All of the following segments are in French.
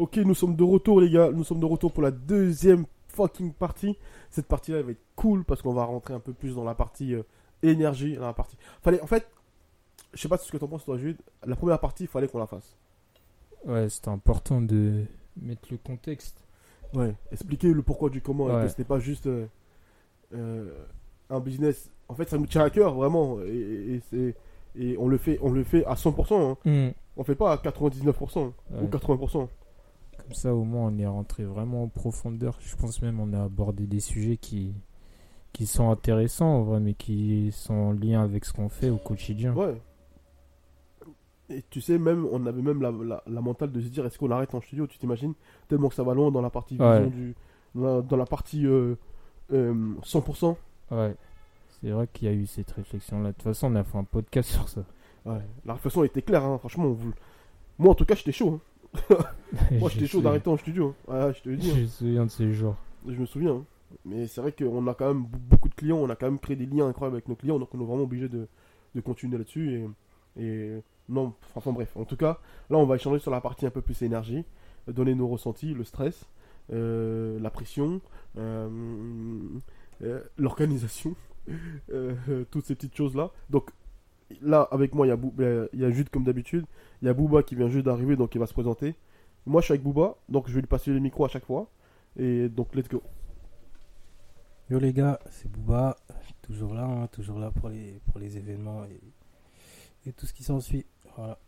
Ok, nous sommes de retour, les gars. Nous sommes de retour pour la deuxième fucking partie. Cette partie-là elle va être cool parce qu'on va rentrer un peu plus dans la partie euh, énergie. Dans la partie... Fallait, en fait, je sais pas ce que t'en penses, toi, Jude. La première partie, il fallait qu'on la fasse. Ouais, c'était important de mettre le contexte. Ouais, expliquer le pourquoi du comment. et Ouais. c'était pas juste euh, euh, un business. En fait, ça nous tient à cœur, vraiment. Et, on le fait, on le fait à 100%. Hein. Hmm. On fait pas à 99% ou Ouais. 80%. Comme ça, au moins, on est rentré vraiment en profondeur. Je pense même on a abordé des sujets qui, qui sont intéressants, en vrai, mais qui sont en lien avec ce qu'on fait au quotidien. Ouais. Et tu sais, même, on avait même la, la, la mentale de se dire est-ce qu'on arrête en studio? Tu t'imagines? Tellement que ça va loin dans la partie vision Ouais. du. Dans la, dans la partie euh, euh, 100%. Ouais. C'est vrai qu'il y a eu cette réflexion-là. De toute façon, on a fait un podcast sur ça. Ouais. La réflexion était claire, hein, franchement. on Moi, en tout cas, j'étais chaud. hein. Moi, j'étais chaud d'arrêter en studio. hein. Je te le dis. hein. Je me souviens de ces jours. Je me souviens. hein. Mais c'est vrai qu'on a quand même beaucoup de clients, on a quand même créé des liens incroyables avec nos clients, donc on est vraiment obligé de, de continuer là-dessus. Et, et non, enfin bref. En tout cas, là on va échanger sur la partie un peu plus énergie, donner nos ressentis, le stress, euh, la pression, euh, euh, l'organisation, toutes ces petites choses-là. Donc là, avec moi, il y, a Bou- euh, il y a Jude comme d'habitude, il y a Booba qui vient juste d'arriver, donc il va se présenter. Moi je suis avec Booba, donc je vais lui passer les micros à chaque fois. Et donc let's go. Yo les gars, c'est Booba, toujours là, hein, toujours là pour les, pour les événements et, et tout ce qui s'ensuit. Voilà.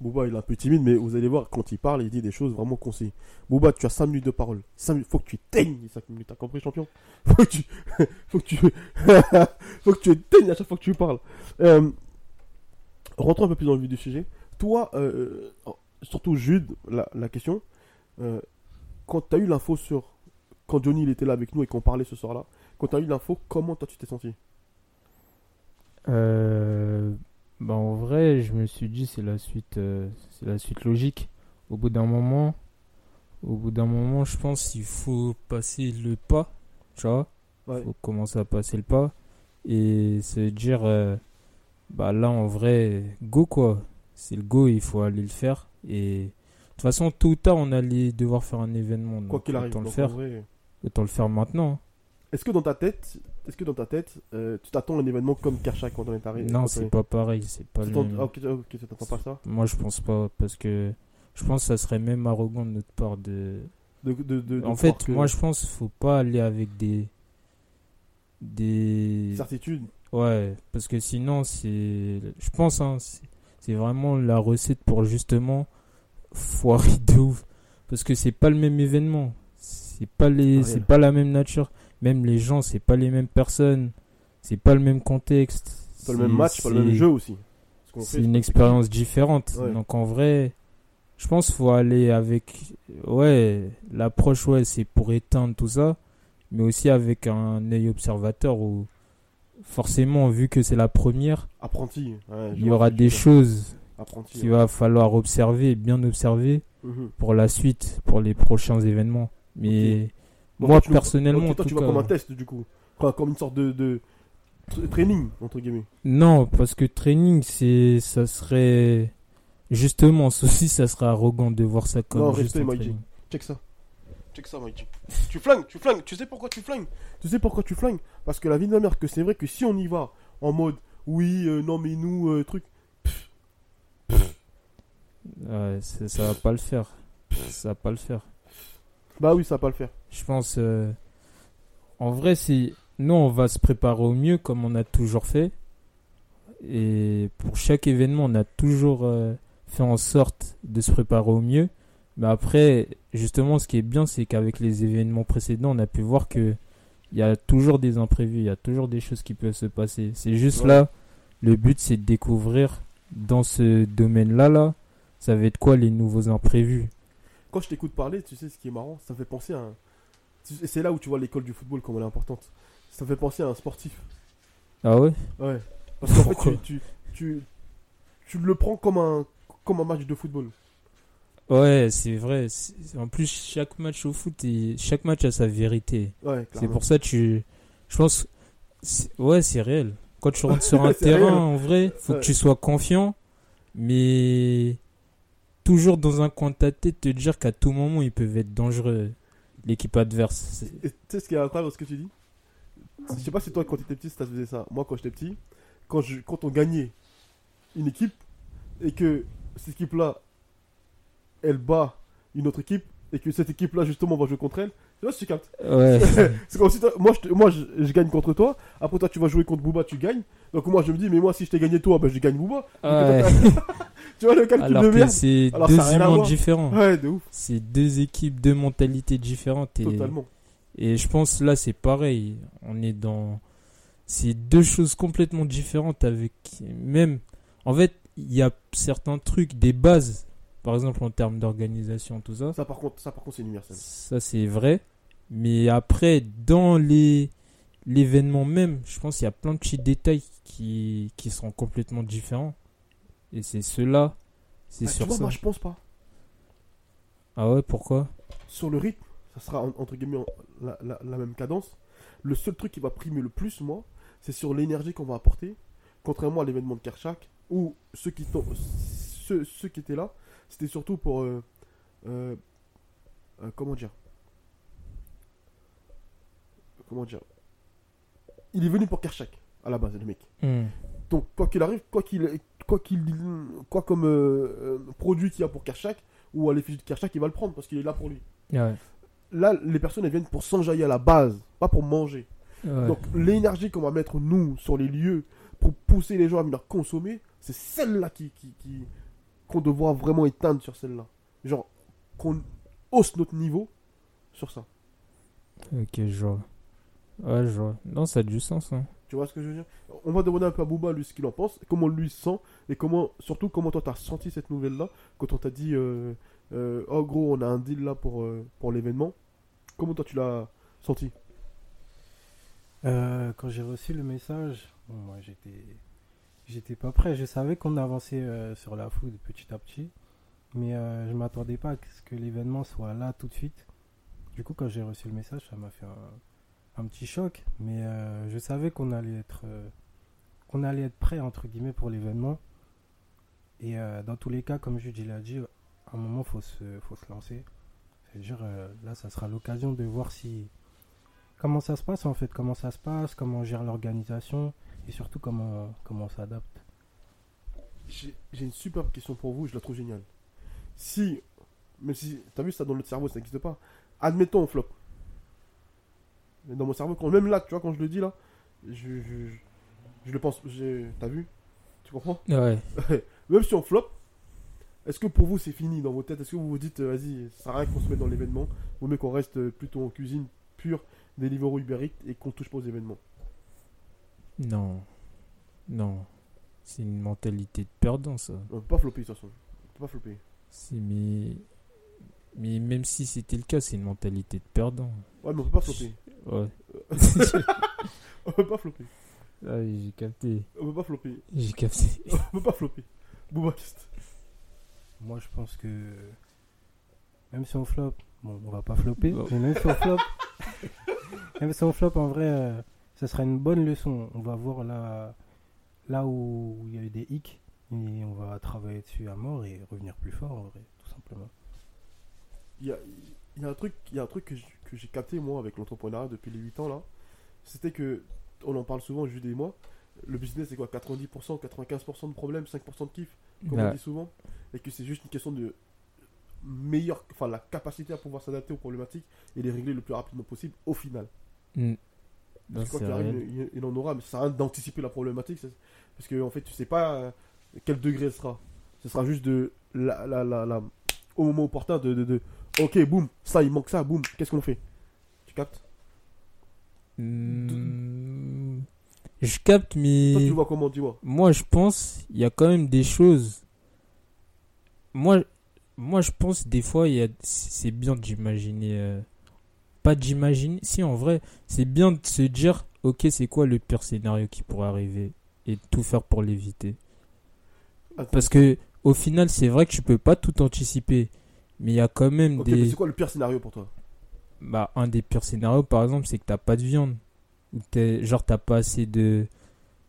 Booba, il est un peu timide, mais vous allez voir, quand il parle, il dit des choses vraiment concis. Booba, tu as 5 minutes de parole. 5 minutes, faut que tu éteignes les 5 minutes, t'as compris, champion? Faut que tu. faut que tu. faut que tu éteignes à chaque fois que tu parles. Euh, rentrons un peu plus dans le vif du sujet. Toi, euh, euh, surtout Jude, la, question. quand tu as eu l'info sur. Quand Johnny il était là avec nous et qu'on parlait ce soir-là, quand tu as eu l'info, comment toi tu t'es senti? Euh, bah en vrai, je me suis dit c'est la suite, euh, c'est la suite logique. Au bout d'un moment, au bout d'un moment, je pense qu'il faut passer le pas, tu vois. Ouais. Faut commencer à passer le pas et se dire, euh, bah là en vrai, go quoi. C'est le go, il faut aller le faire. Et de toute façon, tôt ou tard, on allait devoir faire un événement. Quoi qu'il arrive. autant le faire, vrai, autant le faire maintenant. Est-ce que dans ta tête, est-ce que dans ta tête, euh, tu t'attends à un événement comme Kershak quand on est arrivé Non, c'est est- pas pareil, c'est pas le même. ah, ok, ok, tu t'attends pas à ça? Moi, je pense pas, parce que je pense que ça serait même arrogant de notre part de. de, de, de- de en fait, que- moi, je pense qu'il faut pas aller avec des. Des. certitude. Ouais, parce que sinon, c'est. Je pense, hein, c'est vraiment la recette pour justement foirer de ouf. Parce que c'est pas le même événement. C'est pas, les... C'est pas la même nature. Même les gens, c'est pas les mêmes personnes. C'est pas le même contexte. Pas le même match, pas le même jeu aussi. C'est une expérience différente. Ouais. Donc en vrai, je pense qu'il faut aller avec. Ouais, l'approche, ouais, c'est pour éteindre tout ça. Mais aussi avec un œil observateur où, forcément, vu que c'est la première, Apprenti. ouais, il y aura des choses qu'il ouais. va falloir observer, bien observer Mhm. pour la suite, pour les prochains événements. Mais Moi, tu personnellement, toi, tu vois comme un test du coup. Enfin, comme une sorte de, de tra- training, entre guillemets. Non, parce que training, c'est, ça serait justement, aussi, ça serait arrogant de voir ça comme Non, juste respect, Mikey. Check ça. Check ça, Mikey. tu flingues, tu flingues. Tu sais pourquoi tu flingues Tu sais pourquoi tu flingues Parce que la vie de ma mère, que c'est vrai que si on y va en mode oui, euh, non, mais nous, euh, truc. Ouais, ça va pas le faire. Ça va pas le faire. Bah oui, ça va pas le faire. Je pense. euh, en vrai, c'est. Nous, on va se préparer au mieux comme on a toujours fait. Et pour chaque événement, on a toujours euh, fait en sorte de se préparer au mieux. Mais après, justement, ce qui est bien, c'est qu'avec les événements précédents, on a pu voir que il y a toujours des imprévus, il y a toujours des choses qui peuvent se passer. C'est juste Ouais. là, le but, c'est de découvrir dans ce domaine-là, là, ça va être quoi les nouveaux imprévus? Quand je t'écoute parler, tu sais ce qui est marrant, ça me fait penser à un. C'est là où tu vois l'école du football comme elle est importante. Ça me fait penser à un sportif. Ah ouais? Ouais. Parce qu'en fait, tu, tu, tu, tu le prends comme un, comme un match de football. Ouais, c'est vrai. En plus, chaque match au foot, et chaque match a sa vérité. Ouais, C'est pour ça que tu. Je pense. Ouais, c'est réel. Quand tu rentres sur un terrain, réel. en vrai, faut Ouais. que tu sois confiant, mais toujours dans un coin de ta tête, te dire qu'à tout moment, ils peuvent être dangereux, l'équipe adverse. Tu sais ce qui est incroyable dans ce que tu dis? Je sais pas si toi, quand tu étais petit, ça faisait ça. Moi, quand j'étais petit, quand, je, quand on gagnait une équipe et que cette équipe-là, elle bat une autre équipe et que cette équipe-là, justement, va jouer contre elle, tu vois, si tu captes. Ouais. C'est comme si toi- moi, je, moi je, je gagne contre toi, après toi, tu vas jouer contre Booba, tu gagnes. Donc moi, je me dis, mais moi, si je t'ai gagné toi, ben, je gagne Booba. Ouais. tu vois le calcul Alors de merde c'est deux humains différents. Ouais, de ouf, C'est deux équipes, deux mentalités différentes. Et, totalement. et je pense là, c'est pareil. On est dans. C'est deux choses complètement différentes avec. Même. En fait, il y a certains trucs, des bases, par exemple en termes d'organisation, tout ça. Ça, par contre, ça, par contre, c'est universel. Ça, c'est vrai. Mais après, dans les l'événement même, je pense qu'il y a plein de petits détails qui, qui seront complètement différents. Et c'est cela. C'est Ah, tu sur vois, ça. moi, je pense pas. Ah ouais, pourquoi? Sur le rythme, ça sera en- entre guillemets la, la- la même cadence. Le seul truc qui va primer le plus, moi, c'est sur l'énergie qu'on va apporter. Contrairement à l'événement de Kershak, où ceux qui, ceux, ceux qui étaient là, c'était surtout pour. euh, euh, euh, comment dire? Comment dire Il est venu pour Kershak, à la base, le mec. Hmm. Donc, quoi qu'il arrive, quoi qu'il quoi qu'il quoi comme euh, euh, produit qu'il y a pour Kershak, ou à l'effigie de Kershak, il va le prendre parce qu'il est là pour lui Ouais. là, les personnes elles viennent pour s'enjailler à la base, pas pour manger. Ouais. Donc l'énergie qu'on va mettre nous sur les lieux pour pousser les gens à venir consommer, c'est celle-là qui, qui, qui- qu'on devra vraiment éteindre sur celle-là. Genre qu'on hausse notre niveau sur ça. Ok, je vois. Ouais, je vois. Non, ça a du sens. Hein. Tu vois ce que je veux dire? On va demander un peu à Booba lui ce qu'il en pense, comment lui se sent et comment surtout comment toi t'as senti cette nouvelle-là quand on t'a dit euh, euh, oh gros on a un deal là pour euh, pour l'événement. Comment toi tu l'as senti? Euh, quand j'ai reçu le message, bon, moi j'étais, j'étais pas prêt. Je savais qu'on avançait euh, sur la food petit à petit, mais euh, je m'attendais pas à ce que l'événement soit là tout de suite. Du coup, quand j'ai reçu le message, ça m'a fait un, un petit choc, mais euh, je savais qu'on allait être, euh, qu'on allait être prêt entre guillemets pour l'événement. Et euh, dans tous les cas, comme Jude l'a dit, à un moment faut se, faut se lancer. C'est-à-dire là, ça sera l'occasion de voir si comment ça se passe en fait, comment ça se passe, comment on gère l'organisation et surtout comment, comment on s'adapte. J'ai une superbe question pour vous, je la trouve géniale. Si, mais si, t'as vu ça dans notre cerveau, ça n'existe pas. Admettons on flop. Mais dans mon cerveau, quand, même là, tu vois, quand je le dis là, je, je, je, je le pense, t'as vu? Tu comprends? Ouais. Même si on flop, est-ce que pour vous c'est fini dans vos têtes? Est-ce que vous vous dites, euh, vas-y, ça sert à rien qu'on se mette dans l'événement? Vaut mieux qu'on reste euh, plutôt en cuisine pure, Deliveroo Uber Eats, et qu'on touche pas aux événements? Non. Non. C'est une mentalité de perdant, ça. On peut pas flopper de toute façon. On peut pas flopper. C'est mais... mais même si c'était le cas, c'est une mentalité de perdant. Ouais, mais on peut pas flopper. Ouais. On peut pas flopper. Ah, j'ai capté. On peut pas flopper. J'ai capté. On peut pas flopper. Boubakiste. Moi je pense que même si on flop, bon on va pas flopper, Bon. mais même si on flop, même si on flop en vrai, euh, ça sera une bonne leçon. On va voir là, là où il y a eu des hicks et on va travailler dessus à mort et revenir plus fort en vrai, tout simplement. Il y a, il y a un truc, y a un truc que j'ai capté moi avec l'entrepreneuriat depuis les 8 ans là. C'était que, on en parle souvent, Jude et moi, le business c'est quoi 90%, 95% de problèmes, 5% de kiff, comme on dit souvent. Et que c'est juste une question de meilleure, enfin la capacité à pouvoir s'adapter aux problématiques et les régler le plus rapidement possible au final. Mm. Parce que quoi c'est qu'il arrive, il, il en aura, mais ça sert d'anticiper la problématique. Parce que en fait, tu sais pas euh, quel degré elle sera. Ce sera juste de la, la, la, la- au moment opportun de, de, de ok, boum, ça, il manque ça, boum, qu'est-ce qu'on fait? Tu captes? Mm, Je capte, mais. Toi, tu vois comment, dis-moi Moi, je pense, il y a quand même des choses. Moi, moi je pense, des fois, y a... c'est bien d'imaginer. euh, Pas d'imaginer. Si, en vrai, c'est bien de se dire, ok, c'est quoi le pire scénario qui pourrait arriver et de tout faire pour l'éviter? Parce que, au final, c'est vrai que tu peux pas tout anticiper. Mais il y a quand même des. c'est quoi le pire scénario pour toi? Bah, un des pires scénarios, par exemple, c'est que t'as pas de viande. Ou t'es, genre, t'as pas assez de.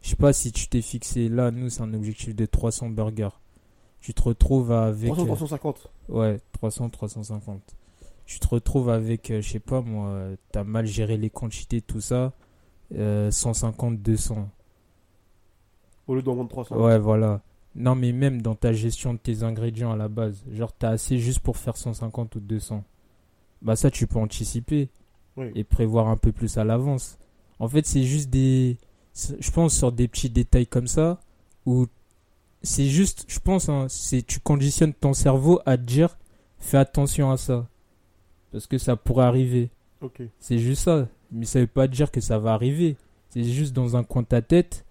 Je sais pas si tu t'es fixé là, nous, c'est un objectif de 300 burgers. Tu te retrouves avec. 300, euh, 350. Ouais, 300, 350. Tu te retrouves avec, euh, je sais pas moi, euh, t'as mal géré les quantités, tout ça. euh, 150, 200. Au lieu d'en vendre 300. Ouais, voilà. Non, mais même dans ta gestion de tes ingrédients à la base, genre t'as assez juste pour faire 150 ou 200. Bah ça, tu peux anticiper Oui. et prévoir un peu plus à l'avance. En fait, c'est juste des... Je pense sur des petits détails comme ça, où c'est juste, je pense, hein, c'est tu conditionnes ton cerveau à te dire, fais attention à ça. Parce que ça pourrait arriver. Ok. C'est juste ça. Mais ça veut pas dire que ça va arriver. C'est juste dans un coin de ta tête.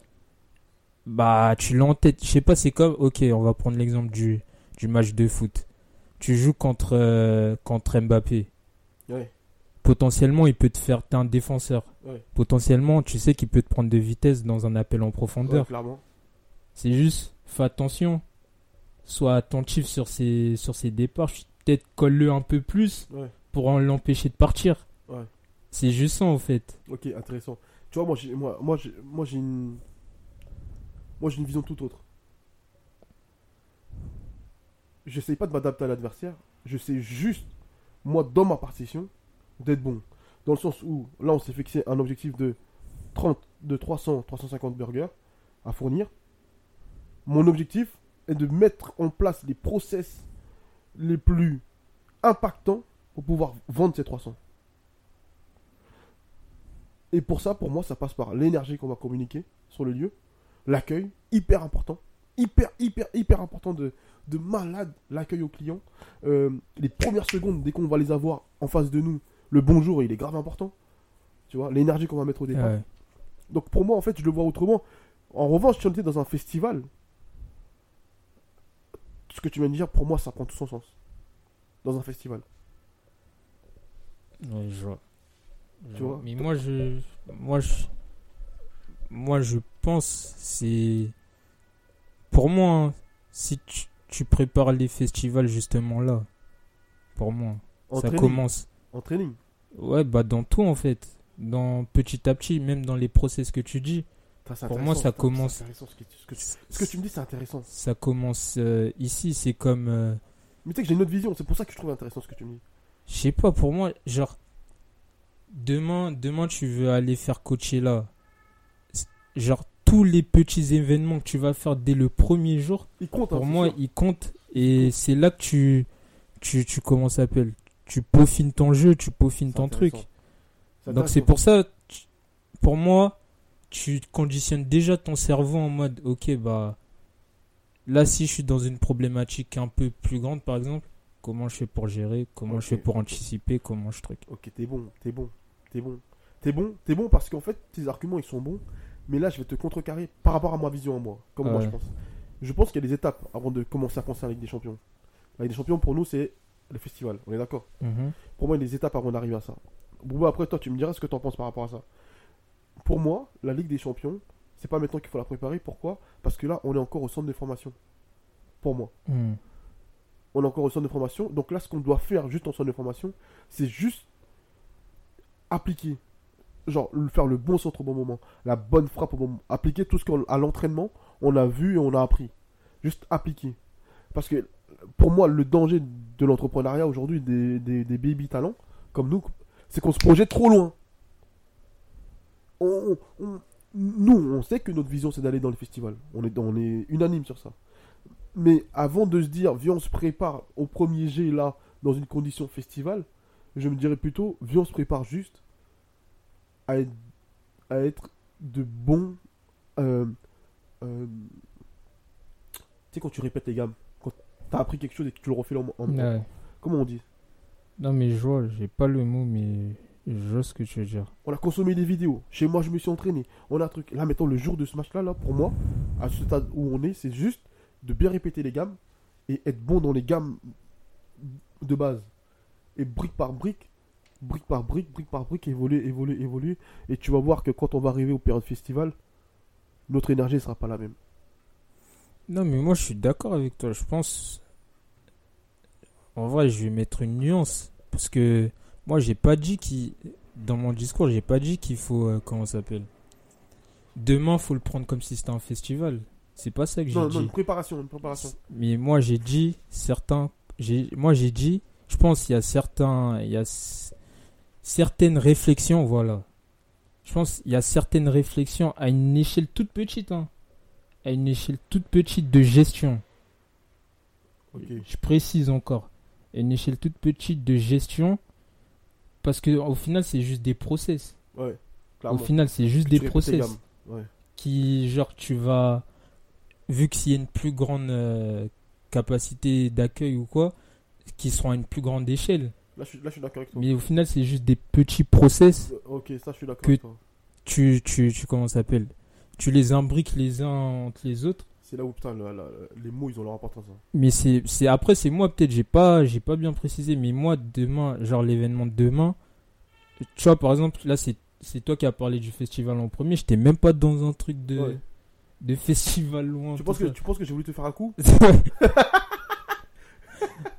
Bah, tu l'as en tête. Je sais pas, c'est comme. Ok, on va prendre l'exemple du, du match de foot. Tu joues contre, euh, contre Mbappé. Ouais. Potentiellement, il peut te faire. T'es un défenseur. Ouais. Potentiellement, tu sais qu'il peut te prendre de vitesse dans un appel en Ouais, profondeur. clairement. C'est juste, fais attention. Sois attentif sur ses, sur ses départs. Peut-être colle-le un peu plus Ouais. pour l'empêcher de partir. Ouais. C'est juste ça en fait. Ok, intéressant. Tu vois, moi, j'ai, moi, moi, j'ai, moi, j'ai une, moi, j'ai une vision tout autre. J'essaye pas de m'adapter à l'adversaire. Je sais juste, moi, dans ma partition, d'être bon. Dans le sens où, là, on s'est fixé un objectif de 30, de 300, 350 burgers à fournir. Mon objectif est de mettre en place les process les plus impactants pour pouvoir vendre ces 300. Et pour ça, pour moi, ça passe par l'énergie qu'on va communiquer sur le lieu, l'accueil, hyper important, hyper, hyper, hyper important de, de malade, l'accueil aux clients. Euh, les premières secondes, dès qu'on va les avoir en face de nous, le bonjour, il est grave important. Tu vois, l'énergie qu'on va mettre au départ. Ouais. Donc pour moi, en fait, je le vois autrement. En revanche, si on était dans un festival, ce que tu viens de dire, pour moi, ça prend tout son sens. Dans un festival. Ouais, je vois. Tu vois? Mais moi, je. Moi, je. Moi, je pense, c'est. Pour moi, hein, si tu, tu prépares les festivals justement là, pour moi, En ça training. commence. En training. Ouais, bah dans tout en fait. Dans petit à petit, même dans les process que tu dis. Pour moi, ça commence- c'est intéressant ce que, tu- ce que tu- ce que tu me dis, c'est intéressant. Ça commence euh, ici, c'est comme. euh, Mais tu sais que j'ai une autre vision, c'est pour ça que je trouve intéressant ce que tu me dis. Je sais pas, pour moi, genre, demain, demain tu veux aller faire coacher là. Genre, tous les petits événements que tu vas faire dès le premier jour, hein, pour moi, ils comptent. Et c'est là que tu, tu, tu, comment s'appelle? Tu peaufines ton jeu, tu peaufines ton truc. Donc c'est pour ça, tu- pour moi, tu conditionnes déjà ton cerveau en mode, ok, bah, là, si je suis dans une problématique un peu plus grande, par exemple, comment je fais pour gérer, comment je fais pour anticiper, comment je truc? Ok, t'es bon, t'es bon, t'es bon. T'es bon, t'es bon parce qu'en fait, tes arguments, ils sont bons. Mais là, je vais te contrecarrer par rapport à ma vision à moi. Comme moi, je pense. Je pense qu'il y a des étapes avant de commencer à penser à la Ligue des Champions. La Ligue des Champions, pour nous, c'est le festival. On est d'accord? Mhm. Pour moi, il y a des étapes avant d'arriver à ça. Bon, après, toi, tu me diras ce que tu en penses par rapport à ça. Pour moi, la Ligue des Champions, c'est pas maintenant qu'il faut la préparer. Pourquoi? Parce que là, on est encore au centre de formation. Pour moi. Mhm. On est encore au centre de formation. Donc là, ce qu'on doit faire juste en centre de formation, c'est juste appliquer. Genre, faire le bon centre au bon moment. La bonne frappe au bon moment. Appliquer tout ce qu'à l'entraînement, on a vu et on a appris. Juste appliquer. Parce que pour moi, le danger de l'entrepreneuriat aujourd'hui, des, des, baby talents, comme nous, c'est qu'on se projette trop loin. On- nous, on sait que notre vision, c'est d'aller dans les festivals. On est, on est unanime sur ça. Mais avant de se dire, viens, on se prépare au premier jet là, dans une condition festival, je me dirais plutôt, viens, on se prépare juste à être, à être de bons. euh, euh, tu sais, quand tu répètes les gammes, quand t'as appris quelque chose et que tu le refais en, en- Ouais. Comment on dit? Non, mais je vois, j'ai pas le mot, mais Je vois ce que tu veux dire. On a consommé des vidéos. Chez moi, je me suis entraîné. On a un truc. Là, mettons le jour de ce match-là, là, pour moi, à ce stade où on est, c'est juste de bien répéter les gammes et être bon dans les gammes de base. Et brique par brique, brique par brique, brique par brique, évoluer, évoluer, évoluer. Et tu vas voir que quand on va arriver au période festival, notre énergie ne sera pas la même. Non, mais moi je suis d'accord avec toi. Je pense. En vrai, je vais mettre une nuance. Parce que moi, j'ai pas dit qu'il. Dans mon discours, j'ai pas dit qu'il faut. euh, comment ça s'appelle? Demain, faut le prendre comme si c'était un festival. C'est pas ça que j'ai dit. non, une préparation, une préparation. Mais moi, j'ai dit certains. Moi, j'ai dit. Je pense qu'il y a certains. Il y a certaines réflexions, voilà. Je pense qu'il y a certaines réflexions à une échelle toute petite, hein. À une échelle toute petite de gestion. Je précise encore. À une échelle toute petite de gestion. Parce que au final, c'est juste des process. Ouais, Au final, c'est juste tu des process. Ouais. qui, genre, tu vas, vu que s'il y a une plus grande euh, capacité d'accueil ou quoi, qui seront à une plus grande échelle. Là, je suis, là, je suis d'accord avec toi. Mais au final, c'est juste des petits process. Euh, Ok, ça, je suis d'accord Que- avec toi. Tu, tu, tu, comment ça s'appelle? Tu les imbriques les uns entre les autres. C'est là où, putain, les mots, ils ont leur importance. hein. Mais c'est, c'est après, c'est moi, peut-être, j'ai pas, j'ai pas bien précisé, mais moi, demain, genre l'événement de demain, tu vois, par exemple, là, c'est, c'est toi qui as parlé du festival en premier, j'étais même pas dans un truc de, Ouais. de festival loin. Tu penses, que, ça. tu penses que j'ai voulu te faire un coup?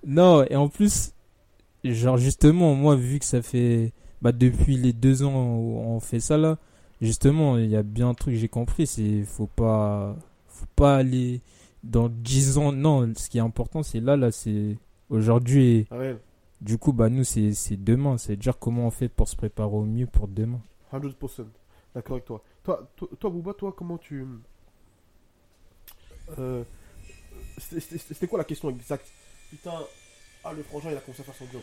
Non, et en plus, genre justement, moi, vu que ça fait bah, depuis les deux ans où on fait ça là, justement, il y a bien un truc que j'ai compris, c'est faut pas, faut pas aller dans dix ans. Non, ce qui est important, c'est là, là, c'est aujourd'hui. Et Ah ouais, du coup, bah nous, c'est c'est demain. C'est dire comment on fait pour se préparer au mieux pour demain. 100%. D'accord avec toi. Toi, toi, toi Bouba, toi, comment tu. Euh, c'était quoi la question exacte? Putain, ah, le frangin, il a commencé à faire son job.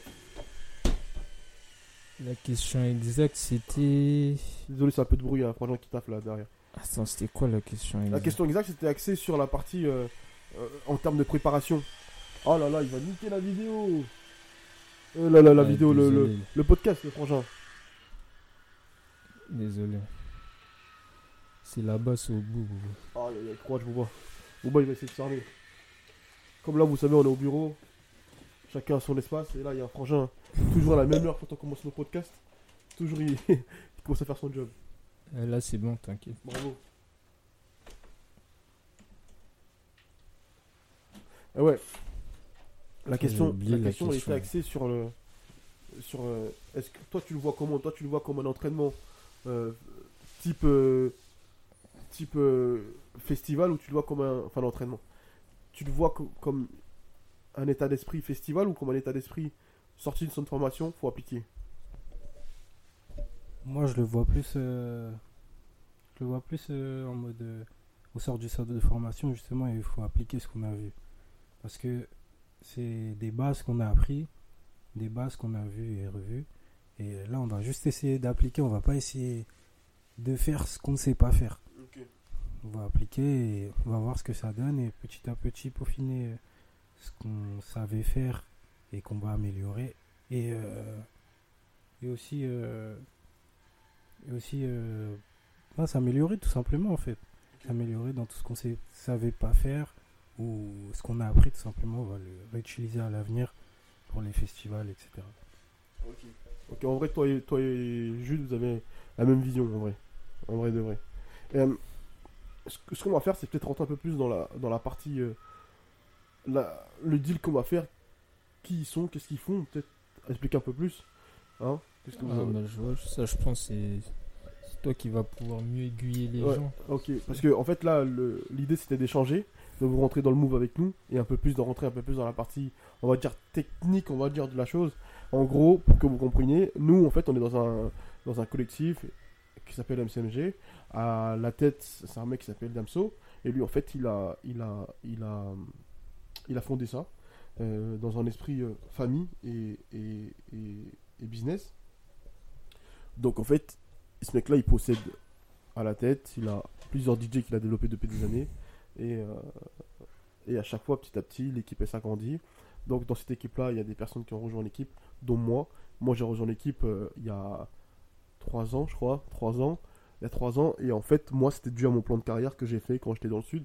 La question exacte, c'était. Désolé, c'est un peu de bruit, il y a un frangin qui taffe là derrière. Attends, c'était quoi la question La exacte question exacte, c'était axé sur la partie euh, euh, en termes de préparation. Oh là là, il va niquer la vidéo. Oh là là, la vidéo, le, le, podcast, le frangin. Désolé. C'est là-bas, c'est au bout. Ah, il y a croix, je vous vois. Bouba, il va essayer de s'armer. Comme là, vous savez, on est au bureau. Chacun a son espace. Et là, il y a un frangin. Toujours à la même heure quand on commence le podcast. Toujours, il, il commence à faire son job. Euh, Là, c'est bon, t'inquiète. Bravo. Ah ouais. La question, la question, était axée sur le. Sur. euh, Est-ce que toi, tu le vois comment? Toi, tu le vois comme un entraînement euh, type. euh, type festival ou tu le vois comme un. Enfin, l'entraînement. Tu le vois co- comme un état d'esprit festival ou comme un état d'esprit sorti de son formation, faut appliquer Moi, je le vois plus. euh, je le vois plus euh, en mode. euh, au sort du centre de formation, justement, il faut appliquer ce qu'on a vu. Parce que c'est des bases qu'on a appris, des bases qu'on a vues et revues. Et là, on va juste essayer d'appliquer, on va pas essayer de faire ce qu'on ne sait pas faire. On va appliquer et on va voir ce que ça donne et petit à petit peaufiner ce qu'on savait faire et qu'on va améliorer. Et, euh, et aussi, euh, et aussi euh, bah, s'améliorer tout simplement en fait. S'améliorer dans tout ce qu'on ne savait pas faire ou ce qu'on a appris tout simplement, on va le réutiliser à l'avenir pour les festivals, etc. Ok, en vrai, toi et, toi et Jules, vous avez la même vision, en vrai. En vrai de vrai. Et, euh, ce qu'on va faire, c'est peut-être rentrer un peu plus dans la, dans la partie. La- le deal qu'on va faire. Qui ils sont, qu'est-ce qu'ils font, peut-être expliquer un peu plus. Hein Qu'est-ce que vous Ah, avez- bah, je vois, ça, je pense, c'est toi qui vas pouvoir mieux aiguiller les Ouais. gens. Ok, parce que en fait là, l'idée c'était d'échanger, de vous rentrer dans le move avec nous et un peu plus de rentrer un peu plus dans la partie, on va dire technique, on va dire de la chose. En gros, pour que vous compreniez, nous en fait on est dans un dans un collectif qui s'appelle MCMG. À la tête, c'est un mec qui s'appelle Damso et lui en fait il a il a il a il a fondé ça euh, dans un esprit euh, famille et, business. Donc en fait, ce mec-là il possède à la tête. Il a plusieurs DJ qu'il a développés depuis des années. Et, euh, et à chaque fois, petit à petit, l'équipe s'agrandit. Donc dans cette équipe-là, il y a des personnes qui ont rejoint l'équipe, dont moi. Moi, j'ai rejoint l'équipe il y a 3 ans, je crois. 3 ans. Il y a 3 ans. Et en fait, moi, c'était dû à mon plan de carrière que j'ai fait quand j'étais dans le Sud.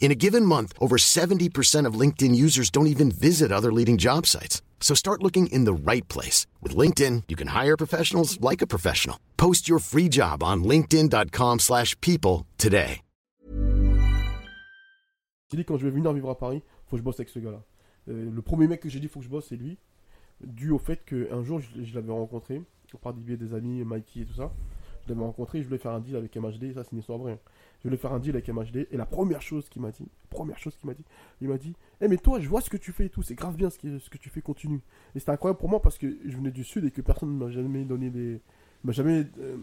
In a given month, over 70% of LinkedIn users don't even visit other leading job sites. So start looking in the right place. With LinkedIn, you can hire professionals like a professional. Post your free job on linkedin.com/people slash people today. J'ai dit quand je vais venir vivre à Paris, faut que je bosse avec ce gars-là. Euh, le premier mec que j'ai dit faut que je bosse, c'est lui. Dû au fait qu'un jour, je, je l'avais rencontré, par du biais des amis, Mikey et tout ça. Je l'avais rencontré, je voulais faire un deal avec MHD, ça c'est une histoire vraie. Je voulais faire un deal avec MHD, et la première chose qu'il m'a dit, première chose qu'il m'a dit, il m'a dit Eh, mais toi, je vois ce que tu fais et tout, c'est grave bien ce que, ce que tu fais, continue. Et c'était incroyable pour moi parce que je venais du Sud et que personne ne m'a jamais donné des. m'a jamais euh,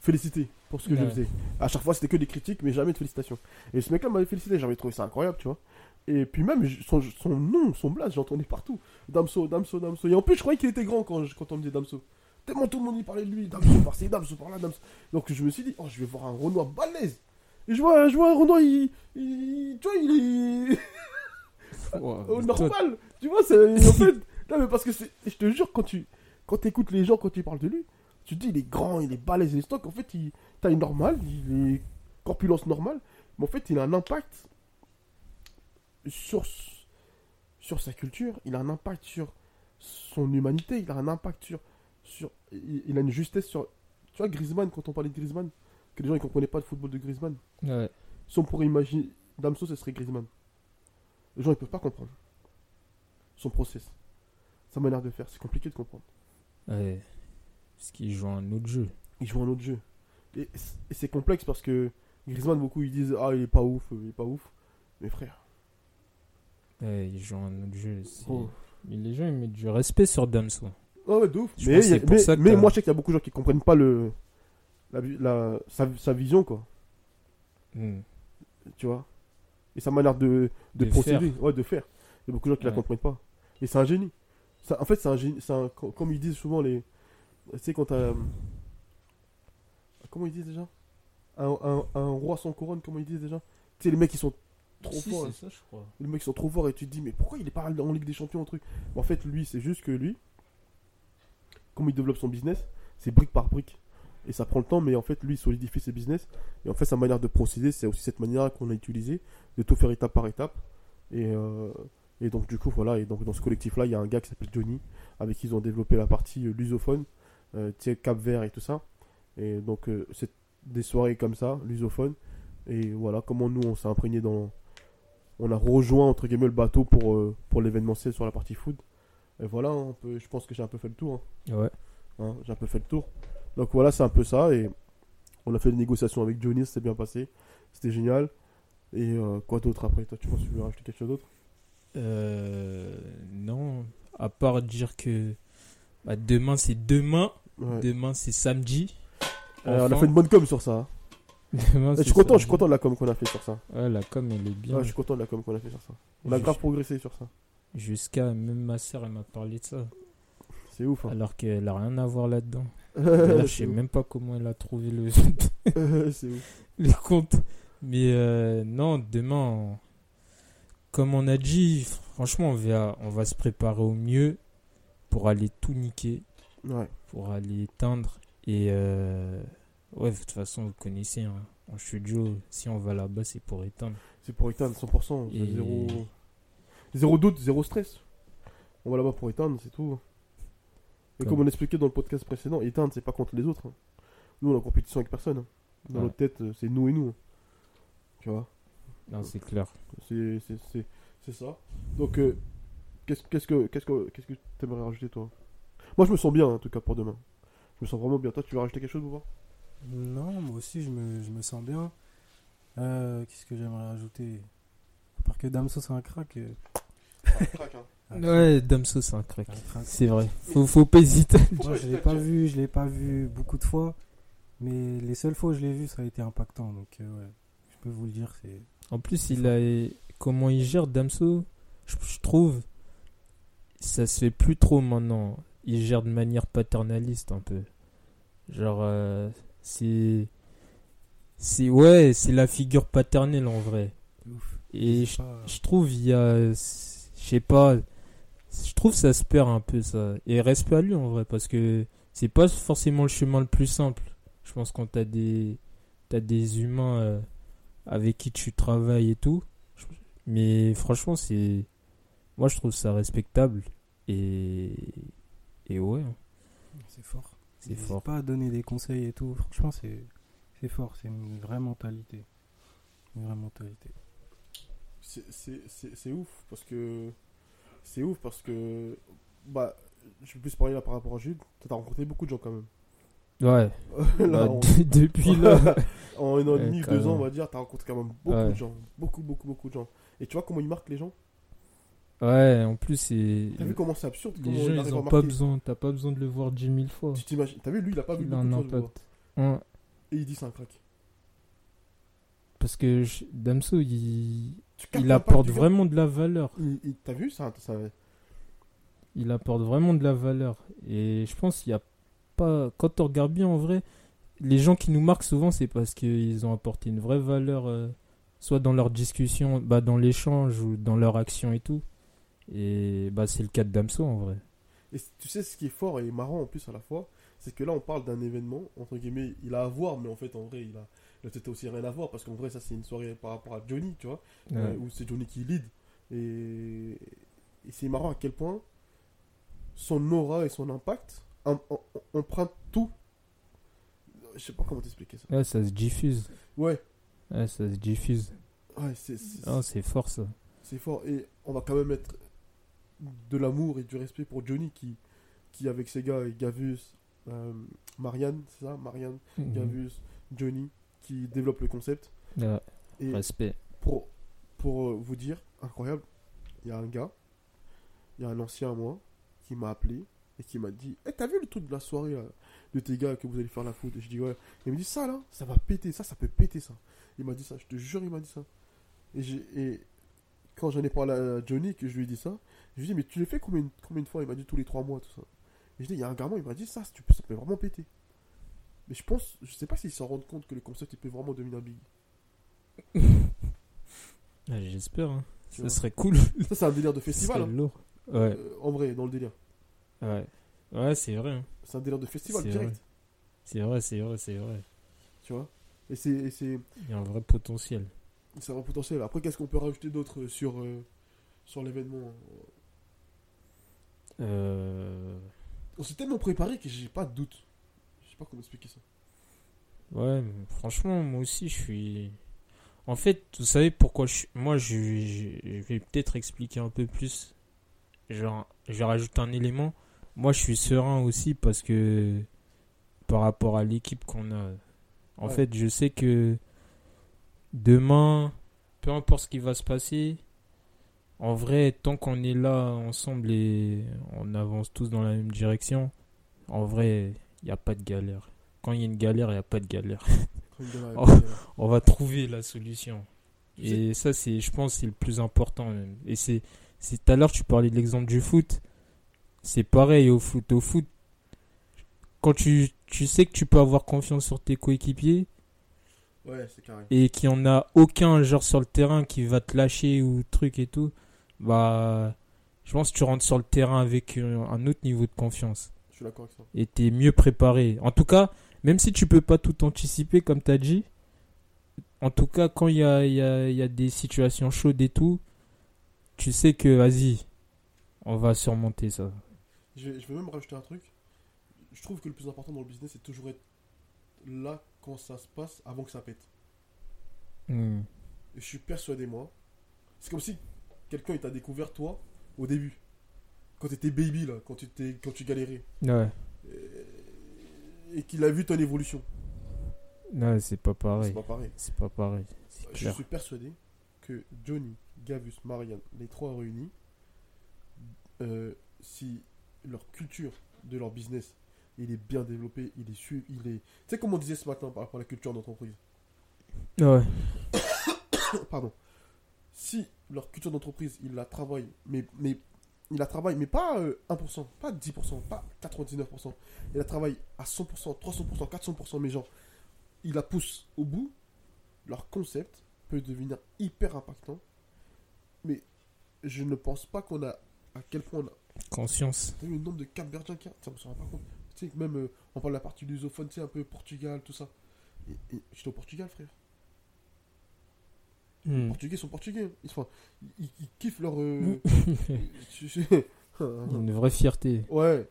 félicité pour ce que je faisais. À chaque fois, c'était que des critiques, mais jamais de félicitations. Et ce mec-là m'avait félicité, j'avais trouvé ça incroyable, tu vois. Et puis même, son, son nom, son blast, j'entendais partout. Damso, Damso, Damso. Et en plus, je croyais qu'il était grand quand, je- quand on me disait Damso. Tellement tout le monde y parlait de lui. Damso par-ci, Damso par-là, Damso. Donc je me suis dit, oh, je vais voir un Renoir balèze. Et je vois, je vois un Renoir, il, il- Tu vois, il est. Wow, normal. Tu vois, c'est. En fait. Non, mais parce que c'est. Je te jure, quand tu. Quand écoutes les gens, quand ils parlent de lui, tu te dis, il est grand, il est balèze, il est stock. En fait, il. Taille normale, il est. Corpulence normale. Mais en fait, il a un impact. Sur. Sur sa culture. Il a un impact sur son humanité. Il a un impact sur. Sur il, il a une justesse sur. Tu vois, Griezmann, quand on parlait de Griezmann, que les gens ne comprenaient pas le football de Griezmann. ouais. Si on pourrait imaginer Damso, ce serait Griezmann. Les gens, ils peuvent pas comprendre. Son process. Sa manière de faire. C'est compliqué de comprendre. Ouais. Parce qu'il joue un autre jeu. Il joue un autre jeu. Et, c'est complexe parce que Griezmann, beaucoup, ils disent Ah, il est pas ouf, il est pas ouf. Mais frère. Ouais, il joue un autre jeu. oh. Les gens, ils mettent du respect sur Damso. Ah ouais, de ouf. Je Mais, a- ça moi, je sais qu'il y a beaucoup de gens qui comprennent pas le. La, la- sa, sa vision, quoi. Hmm. Tu vois? Et sa manière de, de, De procéder. Ouais, de faire. Il y a beaucoup de gens qui la Ouais. comprennent pas. Et c'est un génie. Ça- en fait, c'est un génie. c'est un- co- comme ils disent souvent les. Tu sais, quand t'as. euh, Comment ils disent déjà? Un, un- un roi sans couronne, comment ils disent déjà? Tu sais, les mecs qui sont trop Si, forts. c'est ça, je crois. Les mecs qui sont trop forts et tu te dis, mais pourquoi il est pas en Ligue des Champions, un truc? En fait, lui, c'est juste que lui, comment il développe son business, c'est brique par brique. Et ça prend le temps, mais en fait, lui, il solidifie ses business. Et en fait, sa manière de procéder, c'est aussi cette manière qu'on a utilisée, de tout faire étape par étape. Et, euh, et donc, du coup, voilà. Et donc, dans ce collectif-là, il y a un gars qui s'appelle Johnny, avec qui ils ont développé la partie euh, lusophone, euh, Cap Vert et tout ça. Et donc, euh, c'est des soirées comme ça, lusophone. Et voilà, comment nous, on s'est imprégné dans, on a rejoint entre guillemets le bateau pour, pour l'événementiel sur la partie food. Et voilà, hein, un peu, je pense que j'ai un peu fait le tour. hein. Ouais. Hein, j'ai un peu fait le tour. Donc voilà, c'est un peu ça. Et on a fait des négociations avec Johnny, c'était bien passé. C'était génial. Et euh, quoi d'autre après? Toi, tu penses que tu veux rajouter quelque chose d'autre? Euh, non, à part dire que bah, demain c'est demain, Ouais. demain c'est samedi. Euh, on a fait une bonne com sur ça. demain, je c'est suis content, je suis content de la com qu'on a fait sur ça. Ouais, la com elle est bien. Ouais, je suis content de la com qu'on a fait sur ça. On a grave progressé sur ça. Jusqu'à même ma soeur elle m'a parlé de ça. C'est ouf. Hein. Alors qu'elle a rien à voir là-dedans. Je sais ouf. même pas comment elle a trouvé le, c'est ouf. les comptes. Mais euh, non, demain, comme on a dit, franchement, on va, on va se préparer au mieux pour aller tout niquer, Ouais. pour aller éteindre. Et euh, ouais, de toute façon, vous connaissez, hein, en studio, si on va là-bas, c'est pour éteindre. C'est pour éteindre 100%. c'est Et- Zéro... zéro doute, zéro stress. On va là-bas pour éteindre, c'est tout. Et comme Comme- on expliquait dans le podcast précédent, éteindre, c'est pas contre les autres. hein. Nous, on est en compétition avec personne. hein. Dans Ouais. notre tête, euh, c'est nous et nous. hein. Tu vois? Non, c'est clair. C'est c'est- c'est- c'est ça. Donc, euh, qu'est-ce qu'est-ce que qu'est-ce que qu'est-ce que tu aimerais rajouter, toi? Moi, je me sens bien, en tout cas, pour demain. Je me sens vraiment bien. Toi, tu veux rajouter quelque chose, Bouba? Non, moi aussi, je me, je me sens bien. Euh, Qu'est-ce que j'aimerais rajouter? À part que Damso, c'est un crack. euh, ah, Ouais, Damso, c'est un crack. c'est vrai. Faut, faut pas hésiter. Moi, je l'ai pas vu, je l'ai pas vu beaucoup de fois, mais les seules fois où je l'ai vu, ça a été impactant. Donc, euh, ouais, je peux vous le dire, c'est. En plus, il a comment il gère Damso, je, je trouve ça se fait plus trop maintenant. Il gère de manière paternaliste un peu. Genre euh, c'est c'est ouais, c'est la figure paternelle en vrai. ouf. Et C'est je, pas- je trouve il y a je sais pas je trouve ça se perd un peu ça et respect à lui en vrai parce que c'est pas forcément le chemin le plus simple. Je pense quand t'as des t'as des humains euh, avec qui tu travailles et tout. Mais franchement, c'est. Moi, je trouve ça respectable. Et. Et ouais, hein, C'est fort. c'est fort. pas à donner des conseils et tout. Franchement, c'est c'est fort. C'est une vraie mentalité. Une vraie mentalité. C'est- ouf parce que c'est ouf parce que bah je vais plus parler là par rapport à Jude. T'as rencontré beaucoup de gens quand même. Ouais. Là, Bah, on- depuis là. en un an et demi, deux ans, on va dire, t'as rencontré quand même beaucoup Ouais. de gens. Beaucoup, beaucoup, beaucoup de gens. Et tu vois comment ils marquent les gens? Ouais, en plus, c'est. T'as vu comment c'est absurde Les gens, il ils ont pas besoin. T'as pas besoin de le voir dix mille fois. Tu t'imagines T'as vu, lui, il a pas vu beaucoup de impact. Ouais. Et il dit c'est un crack. Parce que je- Damso, il. Il apporte vraiment de la valeur. T'as vu ça, ça il apporte vraiment de la valeur. Et je pense qu'il y a pas. Quand on regarde bien en vrai, les gens qui nous marquent souvent, c'est parce qu'ils ont apporté une vraie valeur, euh, soit dans leur discussion, bah, dans l'échange ou dans leur action et tout. Et bah, c'est le cas de Damso en vrai. Et tu sais ce qui est fort et marrant en plus à la fois, c'est que là on parle d'un événement, entre guillemets, il a à voir, mais en fait en vrai il a, il a peut-être aussi rien à voir, parce qu'en vrai ça c'est une soirée par rapport à Johnny, tu vois, euh, où c'est Johnny qui lead. Et, et c'est marrant à quel point son aura et son impact em- em- empruntent tout. Je sais pas comment t'expliquer ça. Ouais, ça se diffuse. Ouais, Ouais, ça se diffuse. ouais c'est fort ça. c'est fort. Et on va quand même mettre de l'amour et du respect pour Johnny qui, qui avec ses gars, et Gavus, euh, Marianne, c'est ça? Marianne, Mhm. Gavus, Johnny, qui développe le concept. Ouais, Et respect. pour, pour euh, vous dire, incroyable, il y a un gars, il y a un ancien à moi, qui m'a appelé et qui m'a dit Eh, t'as vu le truc de la soirée là, de tes gars que vous allez faire la foot? Et je dis Ouais. Il me dit Ça là, ça va péter, ça, ça peut péter ça. Il m'a dit ça, je te jure, il m'a dit ça. Et, j'ai- et quand j'en ai parlé à Johnny, que je lui ai dit ça, je lui ai dit Mais tu le fais combien, combien de fois? Il m'a dit tous les trois mois, tout ça. Et je dis Il y a un gamin, il m'a dit Ça, tu peux- ça peut vraiment péter. Mais je pense, je sais pas s'il s'en rend compte que le concept il peut vraiment devenir big. Ouais, J'espère. hein. Ça serait cool. Ça, c'est un délire de festival. hein. lourd. Ouais, Euh, en vrai, dans le délire. ouais. Ouais, c'est vrai. hein. C'est un délire de festival direct. C'est vrai, c'est vrai, c'est vrai. Tu vois Et c'est Il y a un vrai potentiel. c'est un potentiel. Après, qu'est-ce qu'on peut rajouter d'autre sur, euh, sur l'événement Euh... On s'est tellement préparé que j'ai pas de doute. Sais pas comment expliquer ça. Ouais, franchement, moi aussi, je suis. En fait, vous savez pourquoi je suis. Moi, je, je- je vais peut-être expliquer un peu plus. Genre, je vais rajouter un élément. Moi, je suis serein aussi parce que. Par rapport à l'équipe qu'on a. En Ouais. fait, je sais que. Demain, peu importe ce qui va se passer. En vrai, tant qu'on est là ensemble et on avance tous dans la même direction, en vrai, il n'y a pas de galère. Quand il y a une galère, il n'y a pas de galère. Oh. On va trouver la solution. Et ça, c'est, je pense, c'est le plus important. même. Et c'est, c'est tout à l'heure, tu parlais de l'exemple du foot. C'est pareil au foot. Au foot, quand tu, tu sais que tu peux avoir confiance sur tes coéquipiers Ouais, et qu'il n'y en a aucun genre sur le terrain qui va te lâcher ou truc et tout, bah, je pense que tu rentres sur le terrain avec euh, un autre niveau de confiance Je suis d'accord avec ça. et t'es mieux préparé. En tout cas, même si tu peux pas tout anticiper comme t'as dit, en tout cas quand il y a, il y, a, il y a des situations chaudes et tout, tu sais que vas-y, on va surmonter ça. Je vais même rajouter un truc. Je trouve que le plus important dans le business, c'est toujours être là quand ça se passe avant que ça pète. Hmm. Et je suis persuadé, moi. C'est comme si quelqu'un t'a découvert, toi, au début. Quand t'étais baby, là, quand tu, t'es- quand tu galérais. Ouais. Et qu'il a vu ton évolution. Non, c'est pas C'est pareil. pas pareil. C'est pas pareil. C'est Je suis persuadé que Johnny, Gavus, Marianne, les trois réunis, euh, si leur culture de leur business, il est bien développé, il est su, il est... Tu sais comme on disait ce matin par rapport à la culture d'entreprise? Ouais. Pardon. Si leur culture d'entreprise, ils la travaillent, mais, mais ils la travaillent, mais pas euh, 1%, pas 10%, pas 99%. Ils la travaillent à 100%, 300%, 400%, mais genre, ils la poussent au bout. Leur concept peut devenir hyper impactant. Mais je ne pense pas qu'on a à quel point on a Conscience. T'as vu le nombre de Cap Verdiens qu'il y a? Tiens, on s'en rend pas compte. Tu sais, même, euh, on parle de la partie lusophone, tu sais, un peu Portugal, tout ça. Et- et J'étais au Portugal, frère. Les Hmm. Portugais sont portugais. Ils, enfin, ils, ils kiffent leur. euh, je- Une vraie fierté. ouais.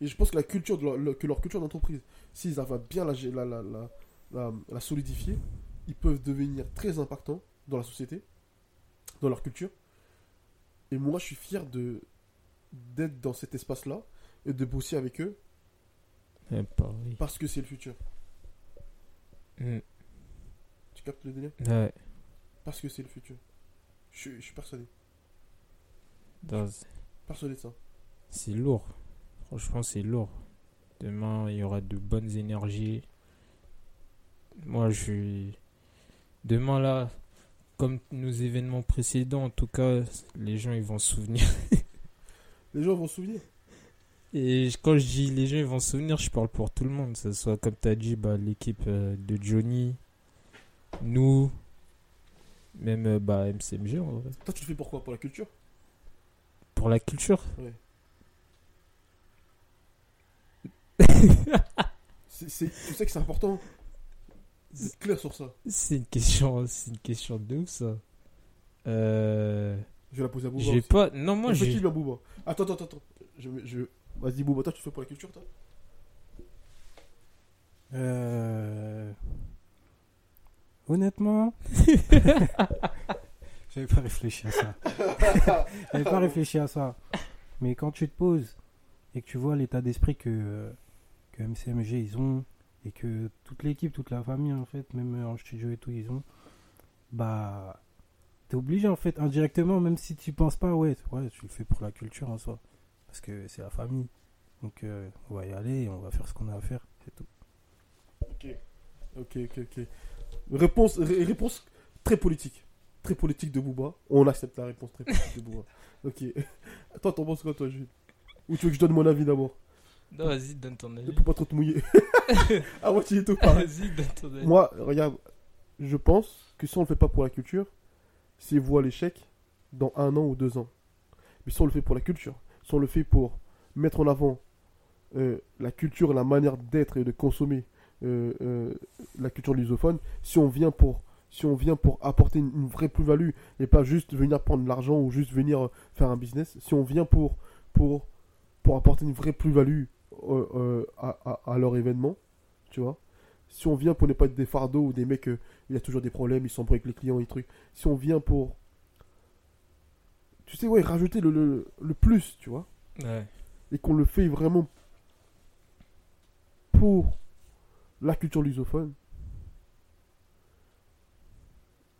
Et je pense que la culture de leur, le- que leur culture d'entreprise, s'ils arrivent à bien la, la, la, la, solidifier, ils peuvent devenir très impactants dans la société, dans leur culture. Et moi, je suis fier de d'être dans cet espace-là et de bosser avec eux pareil. parce que c'est le futur. Hmm. Tu captes le délire? Ouais. Parce que c'est le futur. Je, suis- je suis persuadé. Persuadé de ça. C'est lourd. Franchement, c'est lourd. Demain, il y aura de bonnes énergies. Moi, je suis. Demain, là, comme nos événements précédents, en tout cas, les gens, ils vont se souvenir. Les gens vont se souvenir. Et quand je dis les gens, ils vont se souvenir, je parle pour tout le monde. Que ce soit, comme tu as dit, bah, l'équipe euh, de Johnny, nous, même euh, bah, MCMG, en vrai. Toi, tu le fais pourquoi? Pour la culture? Pour la culture? C'est- c'est- Tu sais que c'est important d'être clair sur ça. C'est une question, c'est une question de ouf, ça. Euh. Je vais la poser à Bouba. J'ai aussi. pas. Non, moi, j'ai. qui, bien, Bouba Attends, attends, attends. Je, je... Vas-y, Bouba, toi, tu le fais pour la culture, toi? Euh... Honnêtement, j'avais pas réfléchi à ça. j'avais pas réfléchi à ça. Mais quand tu te poses et que tu vois l'état d'esprit que, euh, que MCMG ils ont et que toute l'équipe, toute la famille en fait, même euh, en studio et tout ils ont, bah t'es obligé en fait indirectement, même si tu penses pas, ouais, ouais, tu le fais pour la culture en soi, parce que c'est la famille. Donc euh, on va y aller et on va faire ce qu'on a à faire, c'est tout. Ok. Ok, ok, ok. Réponse, ré- réponse très politique. Très politique de Bouba. On accepte la réponse très politique de Bouba. Ok. Toi, t'en penses quoi, toi, Jules? Ou tu veux que je donne mon avis d'abord? Non, vas-y, donne ton avis. Pour pas trop te mouiller. ah, moi, tu es tout pareil. Vas-y, donne ton avis. Moi, regarde, je pense que si on le fait pas pour la culture, c'est voie l'échec dans un an ou deux ans. Mais si on le fait pour la culture, si on le fait pour mettre en avant euh, la culture la manière d'être et de consommer euh, euh, la culture lusophone, si on vient pour si on vient pour apporter une, une vraie plus-value et pas juste venir prendre de l'argent ou juste venir euh, faire un business, si on vient pour pour pour apporter une vraie plus-value euh, à, à- à leur événement, tu vois, si on vient pour ne pas être des fardeaux ou des mecs, il y a toujours des problèmes, ils sont avec les clients et trucs. Si on vient pour, tu sais, ouais, rajouter le, le, le plus, tu vois, Ouais. et qu'on le fait vraiment pour la culture lusophone,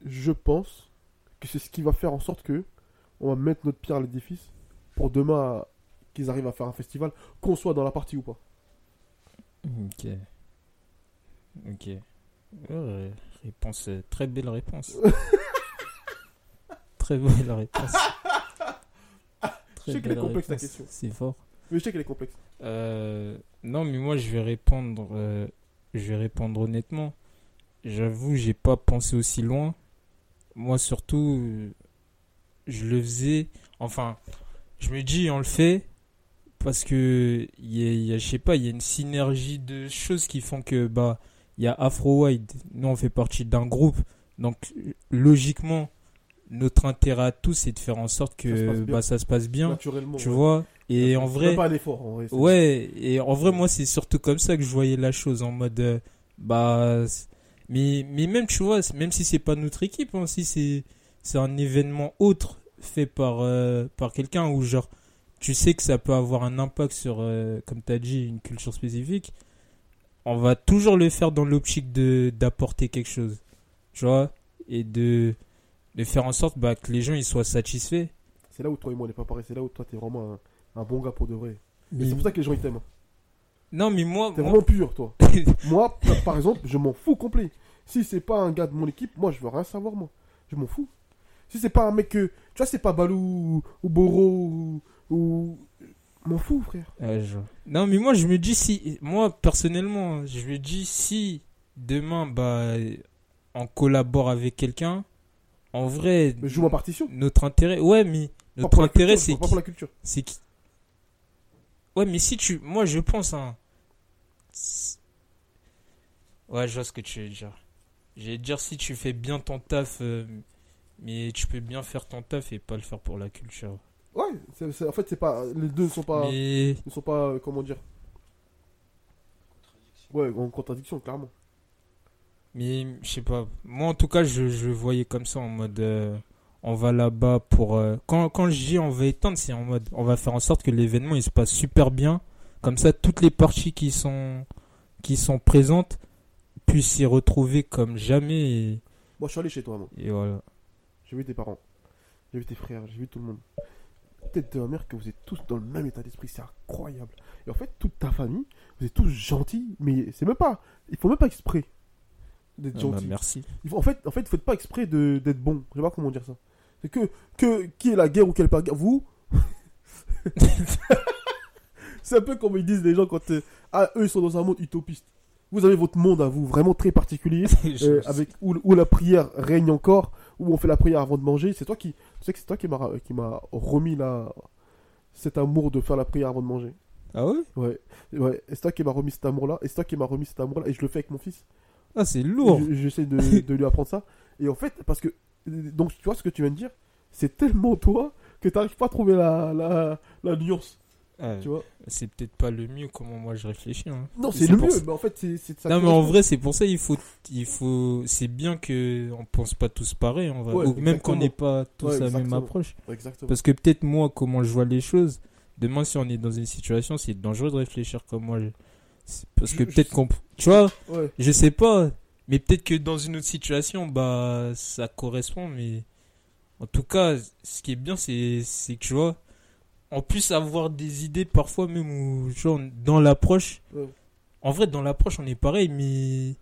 je pense que c'est ce qui va faire en sorte que on va mettre notre pierre à l'édifice pour demain qu'ils arrivent à faire un festival, qu'on soit dans la partie ou pas. Ok. Ok. Réponse, euh, très belle réponse. très belle réponse. Je sais qu'elle est complexe, ta réponse. question. C'est fort. Mais je sais qu'elle est complexe. Euh, non, mais moi je vais répondre. euh, je vais répondre honnêtement. J'avoue, j'ai pas pensé aussi loin. Moi surtout, je le faisais. Enfin, je me dis, on le fait parce que il y a, il y a- je sais pas, il y a une synergie de choses qui font que bah il y a Afro Wide. Nous on fait partie d'un groupe, donc logiquement notre intérêt à tous c'est de faire en sorte Ça se que passe bien. bah ça se passe bien. Naturellement. Tu ouais. vois? Et en vrai, pas en Ouais, et en vrai, moi, c'est surtout comme ça que je voyais la chose, en mode, euh, bah, Mais, mais même, tu vois, même si c'est pas notre équipe, hein, si c'est c'est un événement autre fait par, euh, par quelqu'un ou genre, tu sais que ça peut avoir un impact sur, euh, comme tu as dit, une culture spécifique, on va toujours le faire dans l'optique de d'apporter quelque chose. Tu vois Et de, de faire en sorte bah, que les gens ils soient satisfaits. C'est là où toi et moi on n'est pas pareil. C'est là où toi t'es vraiment un, un bon gars pour de vrai. Et Mais- c'est pour ça que les gens ils t'aiment. Non, mais moi. T'es moi- vraiment pur, toi. moi, par- exemple, je m'en fous complet. Si c'est pas un gars de mon équipe, moi je veux rien savoir, moi. Je m'en fous. Si c'est pas un mec que. Tu vois, c'est pas Balou ou, ou Boro ou. ou- M'en fous, frère. Je vois. Non, mais moi, je me dis si. Moi, personnellement, je me dis si demain, bah, on collabore avec quelqu'un, en vrai, Mais je joue ma partition. notre intérêt. Ouais, mais notre intérêt, c'est. pas pour la culture. C'est qui Ouais, mais si tu. Moi, je pense, hein. Ouais, je vois ce que tu veux dire. Je vais dire si tu fais bien ton taf, euh, mais tu peux bien faire ton taf et pas le faire pour la culture. Ouais, en fait, c'est pas. Les deux ne sont pas. Mais. Ne sont pas. euh, Comment dire Ouais, en contradiction, clairement. Mais je sais pas. Moi, en tout cas, je, je voyais comme ça en mode. euh, on va là-bas pour. euh, quand, quand je dis on va éteindre, c'est en mode. On va faire en sorte que l'événement il se passe super bien. Comme ça, toutes les parties qui sont, qui sont présentes puissent s'y retrouver comme jamais. Et, Moi, je suis allé chez toi, moi. et voilà. J'ai vu tes parents. J'ai vu tes frères. J'ai vu tout le monde. Tête de ma mère que vous êtes tous dans le même état d'esprit. C'est incroyable. Et en fait, toute ta famille, vous êtes tous gentils. Mais c'est même pas. Il faut même pas exprès d'être Ah bah, gentil. merci. Il faut- en fait, en fait, faites pas exprès de- d'être bon. Je sais pas comment dire ça. C'est que, que qui est la guerre ou quelle pas guerre? Vous? C'est un peu comme ils disent les gens quand euh, ah, eux ils sont dans un monde utopiste. Vous avez votre monde à vous, vraiment très particulier, euh, avec où, où la prière règne encore, où on fait la prière avant de manger. C'est toi qui, tu sais que c'est toi qui m'a qui m'a remis la cet amour de faire la prière avant de manger. Ah ouais? Ouais, ouais. C'est toi qui m'a remis cet amour-là. Et c'est toi qui m'a remis cet amour-là. Et je le fais avec mon fils. Ah, c'est lourd. Je- J'essaie de, de lui apprendre ça. Et en fait, parce que. Donc, tu vois ce que tu viens de dire? C'est tellement toi que tu n'arrives pas à trouver la, la, la nuance. Ah, Tu vois? C'est peut-être pas le mieux comment moi je réfléchis. hein. Non, c'est le mieux. ça- Mais en fait, c'est. ça Non mais en vrai c'est pour ça il faut il faut c'est bien que on pense pas tous pareil en vrai Ouais, ou même qu'on n'ait pas tous Ouais, la même approche Exactement. parce que peut-être moi comment je vois les choses demain si on est dans une situation c'est dangereux de réfléchir comme moi parce que peut-être qu'on tu vois? Ouais. je sais pas mais peut-être que dans une autre situation bah ça correspond mais en tout cas ce qui est bien c'est c'est que tu vois on puisse avoir des idées parfois même où on- dans l'approche Ouais. en vrai dans l'approche on est pareil mais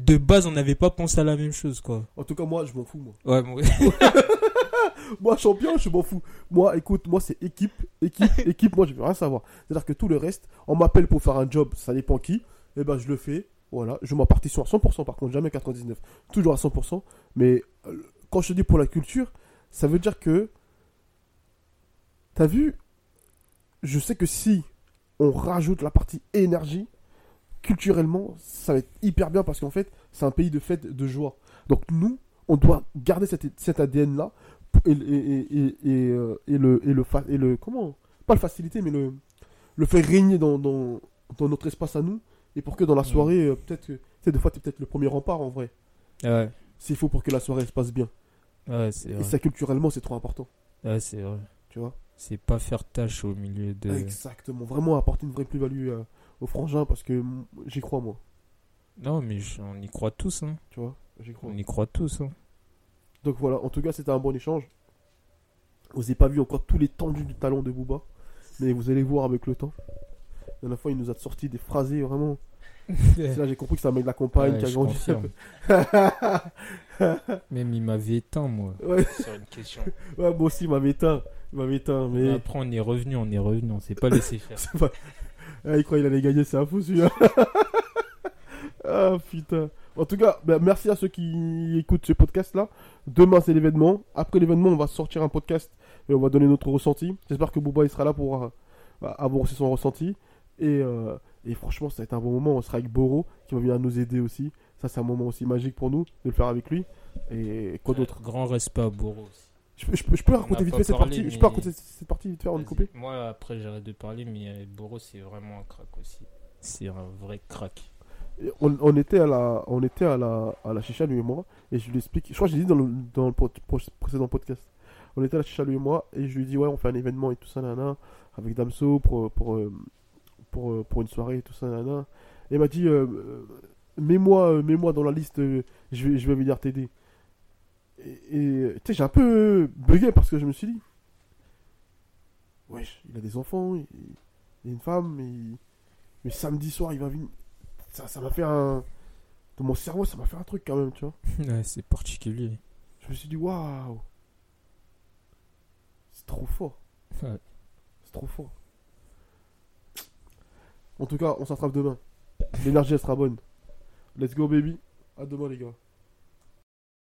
de base on n'avait pas pensé à la même chose quoi En tout cas, moi, je m'en fous, moi. ouais moi- Moi, champion, je m'en fous. Moi, écoute, moi, c'est équipe, équipe, équipe. Moi, je veux rien savoir. C'est-à-dire que tout le reste, on m'appelle pour faire un job, ça dépend qui. Et ben, je le fais. Voilà. Je m'en à 100%, par contre, jamais 99. Toujours à 100%. Mais euh, quand je dis pour la culture, ça veut dire que. T'as vu Je sais que si on rajoute la partie énergie, culturellement, ça va être hyper bien parce qu'en fait, c'est un pays de fête, de joie. Donc, nous, on doit garder cet, cet ADN-là euh, et le, et, le, fa- et le. Comment? Pas le faciliter, mais le, faire régner dans notre espace à nous. Et pour que dans la Ouais. soirée, euh, peut-être que. Tu sais, des fois, tu es peut-être le premier rempart en vrai. ouais S'il faut pour que la soirée se passe bien. ouais c'est Et ça, culturellement, c'est trop important. ouais c'est vrai Tu vois? C'est pas faire tâche au milieu de Exactement. Vraiment apporter une vraie plus-value euh, aux frangins parce que mm, j'y crois, moi. non mais on y croit tous hein. Tu vois? J'y crois. on y croit tous hein. Donc voilà, en tout cas, c'était un bon échange. Vous n'avez pas vu encore tous les tendus du talent de Booba, mais vous allez voir avec le temps. La dernière fois, il nous a sorti des phrasés vraiment. C'est là j'ai compris que c'est un mec de la campagne Ouais, qui a grandi. même il m'avait éteint moi ouais, sur une question ouais, moi aussi, il m'avait éteint. Il m'avait éteint, mais. après on est revenu on est revenu on s'est pas laissé faire C'est pas- Ah, il croit qu'il allait gagner, c'est un fou celui-là. ah putain. En tout cas, ben, merci à ceux qui écoutent ce podcast-là. Demain, c'est l'événement. Après l'événement, on va sortir un podcast et on va donner notre ressenti. J'espère que Bouba il sera là pour euh, avoir aussi son ressenti. Et, euh, et franchement, ça va être un bon moment. On sera avec Boro qui va venir nous aider aussi. Ça, c'est un moment aussi magique pour nous de le faire avec lui. Et quoi d'autre? grand respect à Boros aussi. je, peux- je je peux On raconter vite fait cette partie. Je peux raconter cette partie vite fait avant de couper. Moi, après, j'arrête de parler, mais euh, Boros, c'est vraiment un crack aussi. C'est un vrai crack. On, on était à la, on était à la, à la chicha lui et moi, et je lui explique. Je crois que j'ai dit dans le, dans le pro- précédent podcast. On était à la chicha lui et moi, et je lui dis ouais, on fait un événement et tout ça, nana, avec Damso pour pour euh, pour, euh, pour une soirée tout ça. Et il m'a dit euh, euh, mets-moi mets-moi dans la liste, je vais je vais venir t'aider. Et tu sais, j'ai un peu bugué parce que je me suis dit, wesh, il a des enfants, il, il a une femme, et, mais samedi soir il va venir ça ça m'a fait un dans mon cerveau ça m'a fait un truc quand même tu vois Ouais, c'est particulier. je me suis dit waouh c'est trop fort Ouais. c'est trop fort en tout cas on s'attrape demain. L'énergie elle sera bonne. Let's go baby. À demain les gars